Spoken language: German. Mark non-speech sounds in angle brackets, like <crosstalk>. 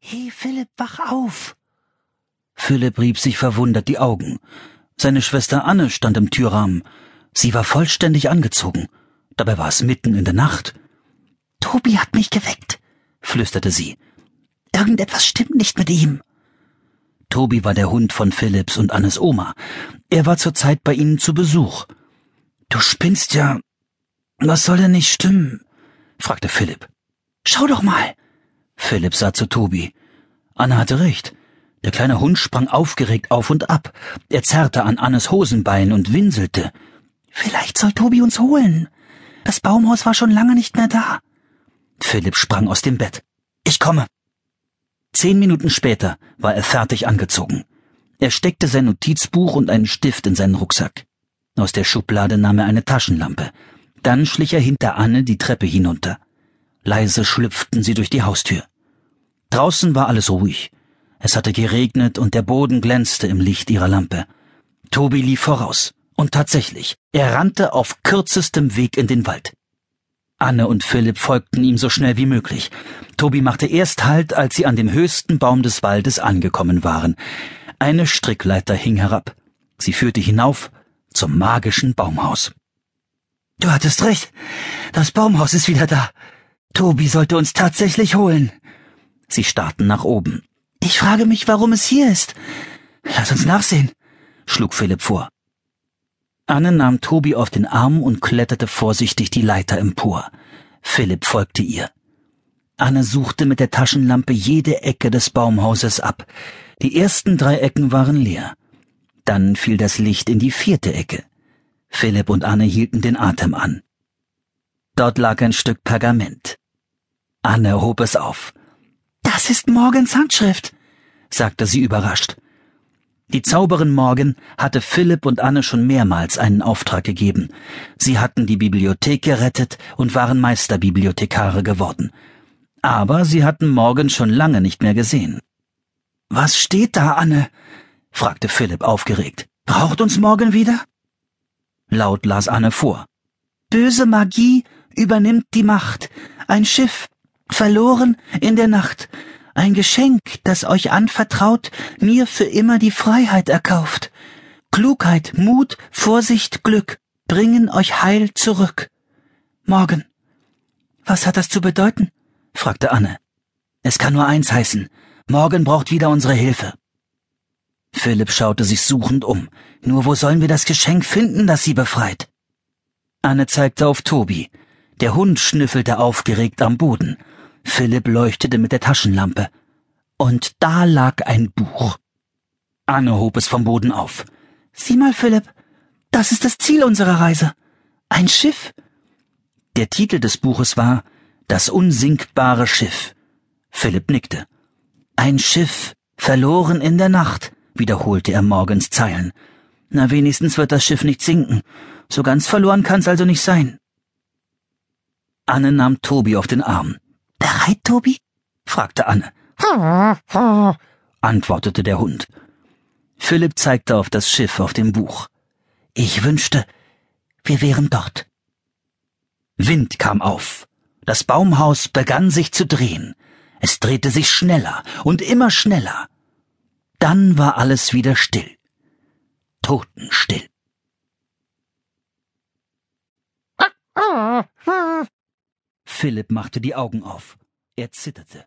Hey, Philipp, wach auf! Philipp rieb sich verwundert die Augen. Seine Schwester Anne stand im Türrahmen. Sie war vollständig angezogen. Dabei war es mitten in der Nacht. Tobi hat mich geweckt, flüsterte sie. Irgendetwas stimmt nicht mit ihm. Tobi war der Hund von Philipps und Annes Oma. Er war zurzeit bei ihnen zu Besuch. Du spinnst ja. Was soll denn nicht stimmen? fragte Philipp. Schau doch mal. Philipp sah zu Tobi. Anne hatte recht. Der kleine Hund sprang aufgeregt auf und ab. Er zerrte an Annes Hosenbein und winselte. Vielleicht soll Tobi uns holen. Das Baumhaus war schon lange nicht mehr da. Philipp sprang aus dem Bett. Ich komme. Zehn Minuten später war er fertig angezogen. Er steckte sein Notizbuch und einen Stift in seinen Rucksack. Aus der Schublade nahm er eine Taschenlampe. Dann schlich er hinter Anne die Treppe hinunter. Leise schlüpften sie durch die Haustür. Draußen war alles ruhig. Es hatte geregnet und der Boden glänzte im Licht ihrer Lampe. Tobi lief voraus. Und tatsächlich, er rannte auf kürzestem Weg in den Wald. Anne und Philipp folgten ihm so schnell wie möglich. Tobi machte erst Halt, als sie an dem höchsten Baum des Waldes angekommen waren. Eine Strickleiter hing herab. Sie führte hinauf zum magischen Baumhaus. Du hattest recht. Das Baumhaus ist wieder da. Tobi sollte uns tatsächlich holen. Sie starrten nach oben. Ich frage mich, warum es hier ist. Lass uns nachsehen, schlug Philipp vor. Anne nahm Tobi auf den Arm und kletterte vorsichtig die Leiter empor. Philipp folgte ihr. Anne suchte mit der Taschenlampe jede Ecke des Baumhauses ab. Die ersten drei Ecken waren leer. Dann fiel das Licht in die vierte Ecke. Philipp und Anne hielten den Atem an. Dort lag ein Stück Pergament. Anne hob es auf. Das ist Morgens Handschrift, sagte sie überrascht. Die Zauberin Morgan hatte Philipp und Anne schon mehrmals einen Auftrag gegeben. Sie hatten die Bibliothek gerettet und waren Meisterbibliothekare geworden. Aber sie hatten Morgan schon lange nicht mehr gesehen. Was steht da, Anne? fragte Philipp aufgeregt. Braucht uns Morgan wieder? Laut las Anne vor. Böse Magie übernimmt die Macht. Ein Schiff, verloren in der Nacht. Ein Geschenk, das euch anvertraut, mir für immer die Freiheit erkauft. Klugheit, Mut, Vorsicht, Glück bringen euch Heil zurück. Morgen. Was hat das zu bedeuten? fragte Anne. Es kann nur eins heißen. Morgen braucht wieder unsere Hilfe. Philipp schaute sich suchend um. Nur wo sollen wir das Geschenk finden, das sie befreit? Anne zeigte auf Tobi. Der Hund schnüffelte aufgeregt am Boden. Philipp leuchtete mit der Taschenlampe. Und da lag ein Buch. Anne hob es vom Boden auf. Sieh mal, Philipp, das ist das Ziel unserer Reise. Ein Schiff. Der Titel des Buches war Das unsinkbare Schiff. Philipp nickte. Ein Schiff, verloren in der Nacht, wiederholte er morgens Zeilen. Na, wenigstens wird das Schiff nicht sinken. So ganz verloren kann's also nicht sein. Anne nahm Tobi auf den Arm. Bereit, Tobi? fragte Anne. <laughs> antwortete der Hund. Philipp zeigte auf das Schiff auf dem Buch. Ich wünschte, wir wären dort. Wind kam auf. Das Baumhaus begann sich zu drehen. Es drehte sich schneller und immer schneller. Dann war alles wieder still. Totenstill. <laughs> Philipp machte die Augen auf. Er zitterte.